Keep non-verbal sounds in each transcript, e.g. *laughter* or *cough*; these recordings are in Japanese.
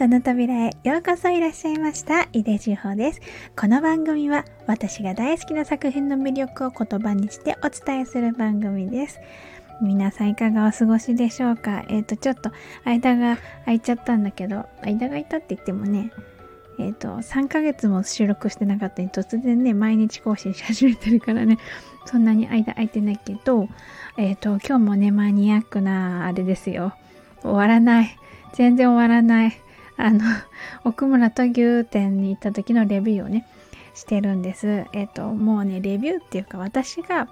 音の扉へようこそいらっしゃいました。井出志保です。この番組は私が大好きな作品の魅力を言葉にしてお伝えする番組です。皆さんいかがお過ごしでしょうか？えっ、ー、と、ちょっと間が空いちゃったんだけど、間が空いたって言ってもね、えっ、ー、と、3ヶ月も収録してなかったに突然ね、毎日更新し始めてるからね、そんなに間空いてないけど、えっ、ー、と、今日もね、マニアックなあれですよ。終わらない。全然終わらない。あの、*laughs* 奥村と牛店に行った時のレビューをね、してるんです。えっ、と、もうね、レビューっていうか、私が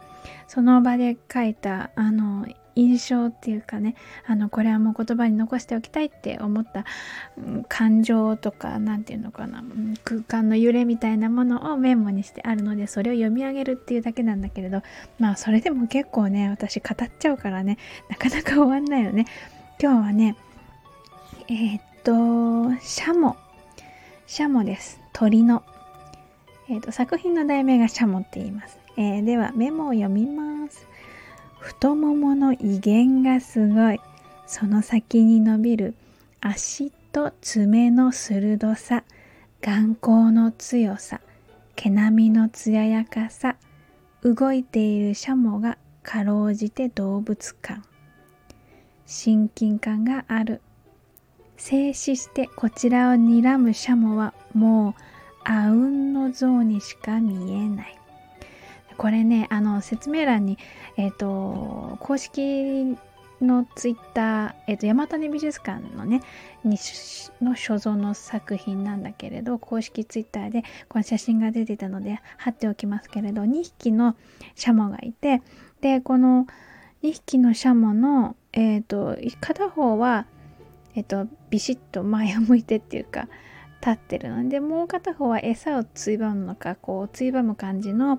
その場で書いた、あの、印象っていうかね、あの、これはもう言葉に残しておきたいって思った、うん、感情とか、なんていうのかな、うん、空間の揺れみたいなものをメモにしてあるので、それを読み上げるっていうだけなんだけれど、まあ、それでも結構ね、私語っちゃうからね、なかなか終わんないよね。今日はね、えー、っと、シャモ。シャモです。鳥の。えー、と、作品の題名がシャモって言います。えー、では、メモを読みます。太ももの威厳がすごい。その先に伸びる足と爪の鋭さ、眼光の強さ、毛並みの艶やかさ、動いているシャモがかろうじて動物感。親近感がある静止してこちらを睨むシャモはもうあうんの像にしか見えない。これね、あの、説明欄に、えっ、ー、と、公式のツイッター、えっ、ー、と、山種美術館のね、にの所蔵の作品なんだけれど、公式ツイッターでこの写真が出てたので貼っておきますけれど、2匹のシャモがいて、で、この2匹のシャモの、えっ、ー、と、片方はえっと、ビシッと前を向いてっていうか、立ってるので、もう片方は餌をついばむのか、こう、ついばむ感じの、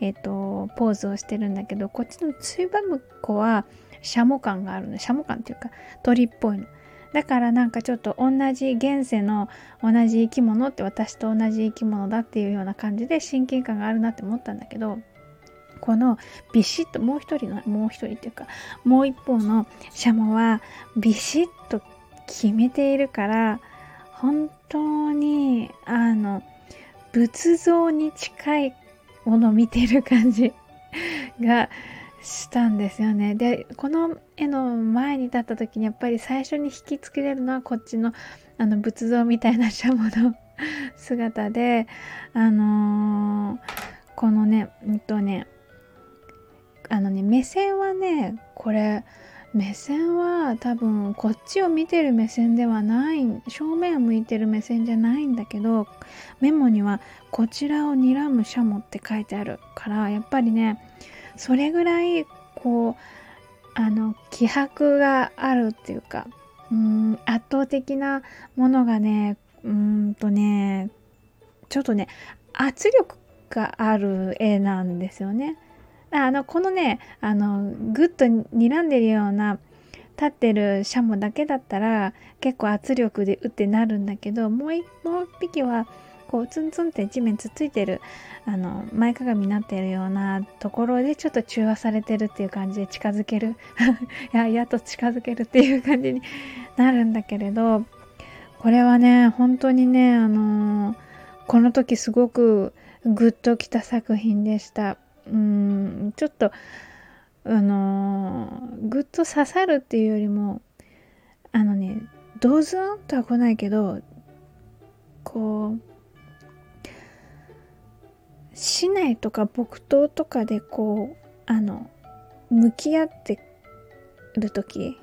えっと、ポーズをしてるんだけど、こっちのついばむ子は、シャモ感があるの。シャモ感っていうか、鳥っぽいの。だからなんかちょっと同じ現世の同じ生き物って私と同じ生き物だっていうような感じで親近感があるなって思ったんだけど、このビシッともう一人の、もう一人っていうか、もう一方のシャモはビシッと決めているから本当にあの仏像に近いものを見てる感じ *laughs* がしたんですよね。でこの絵の前に立った時にやっぱり最初に引きつけれるのはこっちのあの仏像みたいなシャモの *laughs* 姿であのー、このねうんとねあのね目線はねこれ目線は多分こっちを見てる目線ではない正面を向いてる目線じゃないんだけどメモには「こちらを睨むシャモ」って書いてあるからやっぱりねそれぐらいこうあの気迫があるっていうかうん圧倒的なものがねうんとねちょっとね圧力がある絵なんですよね。あの、このね、あの、ぐっと睨んでるような、立ってるシャモだけだったら、結構圧力で打ってなるんだけど、もう一匹は、こう、ツンツンって地面つっついてる、あの、前かがみになってるようなところで、ちょっと中和されてるっていう感じで近づける。*laughs* や、やっと近づけるっていう感じになるんだけれど、これはね、本当にね、あのー、この時すごくグッときた作品でした。うんちょっとあのー、ぐっと刺さるっていうよりもあのねドズンとは来ないけどこう市内とか木刀とかでこうあの向き合ってる時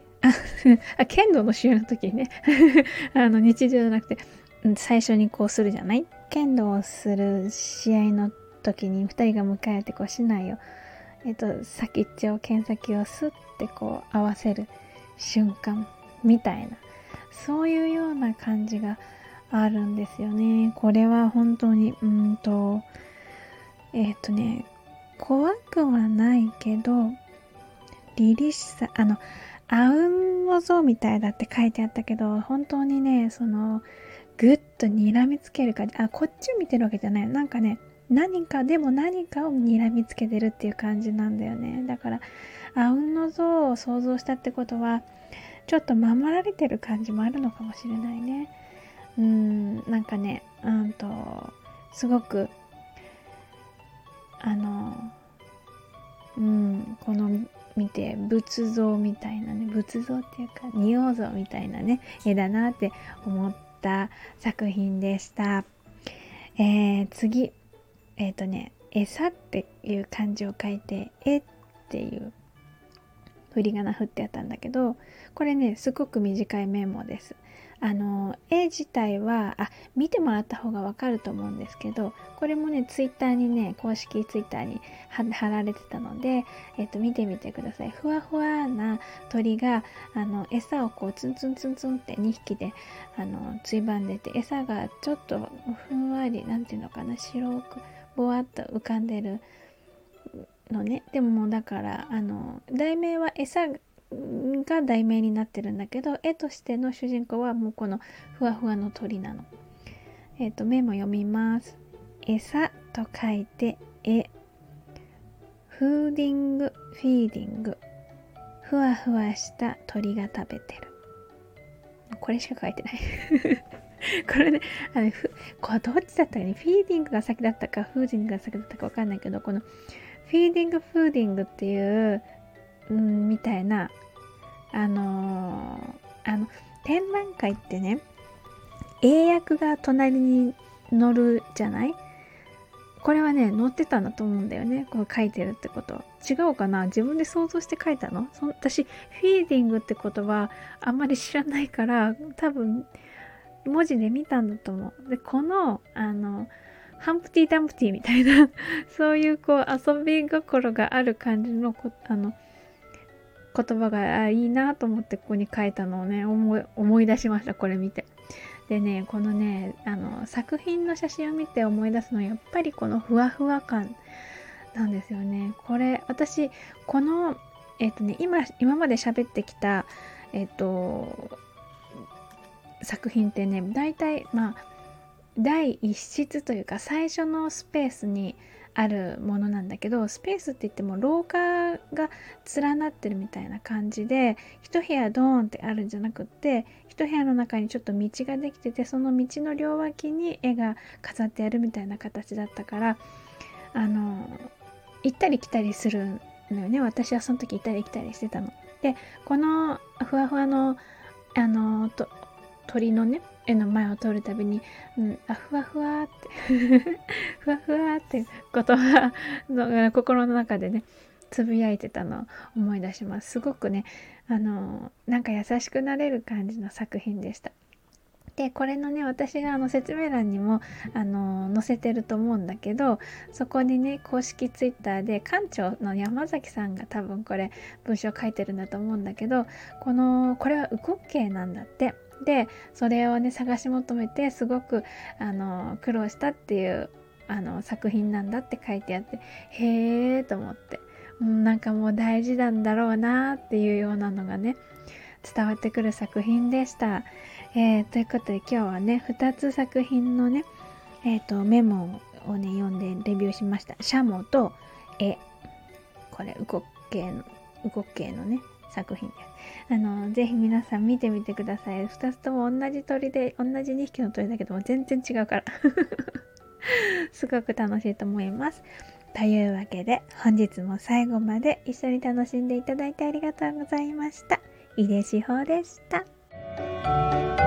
あ *laughs* 剣道の試合の時ね。*laughs* あの日常じゃなくて最初にこうするじゃない？剣道をする試合の時に2人が迎えてこう市内を、えっと、先っちょ剣先をスッてこう合わせる瞬間みたいなそういうような感じがあるんですよね。これは本当にうんとえっ、とね怖くはないけど凛々しさあのあうんの像みたいだって書いてあったけど本当にねそのぐっと睨みつける感じあこっちを見てるわけじゃないなんかね何かでも何かを睨みつけてるっていう感じなんだよね。だからあうんの像を想像したってことはちょっと守られてる感じもあるのかもしれないね。うんなんかねうんとすごくあのうんこの見て仏像みたいなね仏像っていうか仁王像みたいなね絵だなって思った作品でした。えー、次。えっ、ー、とね餌っていう漢字を書いて「え」っていう振り仮名振ってあったんだけどこれねすごく短いメモです。あの絵自体はあ見てもらった方がわかると思うんですけどこれもねツイッターにね公式ツイッターに貼られてたので、えっと、見てみてくださいふわふわな鳥があの餌をこうツンツンツンツンって2匹であのついばんでて餌がちょっとふんわりなんていうのかな白くぼわっと浮かんでるのねでももうだからあの題名は餌が題名になってるんだけど絵としての主人公はもうこのふわふわの鳥なの。えっ、ー、とメモ読みます。餌と書いて絵。Fooding、feeding。ふわふわした鳥が食べてる。これしか書いてない *laughs* これね、あのふこれどっちだったかね、 feeding が先だったか、 fooding が先だったかわかんないけど、この feeding、fooding っていううん、みたいな、あのー、あの、展覧会ってね、英訳が隣に載るじゃない？これはね、載ってたんだと思うんだよね。こう書いてるってこと。違うかな？自分で想像して書いたの？そ私、フィーディングって言葉あんまり知らないから、多分、文字で見たんだと思う。で、この、あの、ハンプティ・ダンプティみたいな *laughs* そういうこう遊び心がある感じのこ、あの、言葉がいいなと思ってここに書いたのをね思い出しましたこれ見て。でねこのねあの作品の写真を見て思い出すのはやっぱりこのふわふわ感なんですよね。これ私このえっ、とね今今まで喋ってきたえっ、と作品ってね大体まあ第一室というか最初のスペースにあるものなんだけどスペースって言っても廊下が連なってるみたいな感じで一部屋ドーンってあるんじゃなくって一部屋の中にちょっと道ができててその道の両脇に絵が飾ってあるみたいな形だったからあの行ったり来たりするのよね私はその時行ったり来たりしてたの。でこのふわふわのあの鳥のね絵の前を通るたびに、うん、あふわふわって *laughs* ふわふわって言葉の心の中でねつぶやいてたのを思い出します。すごくねあのなんか優しくなれる感じの作品でした。でこれのね私があの説明欄にもあの載せてると思うんだけどそこにね公式 twitter で館長の山崎さんが多分これ文章書いてるんだと思うんだけどこのこれは右国形なんだって。でそれをね探し求めてすごくあの苦労したっていうあの作品なんだって書いてあってへえと思って、うん、なんかもう大事なんだろうなっていうようなのがね伝わってくる作品でした。えー、ということで今日はね2つ作品のね、えーと、メモをね読んでレビューしました。シャモと絵これウコッケのウコッケのね作品です。あの、ぜひ皆さん見てみてください。2つとも同じ鳥で、同じ2匹の鳥だけども全然違うから *laughs* すごく楽しいと思います。というわけで、本日も最後まで一緒に楽しんでいただいてありがとうございました。井出志保でした。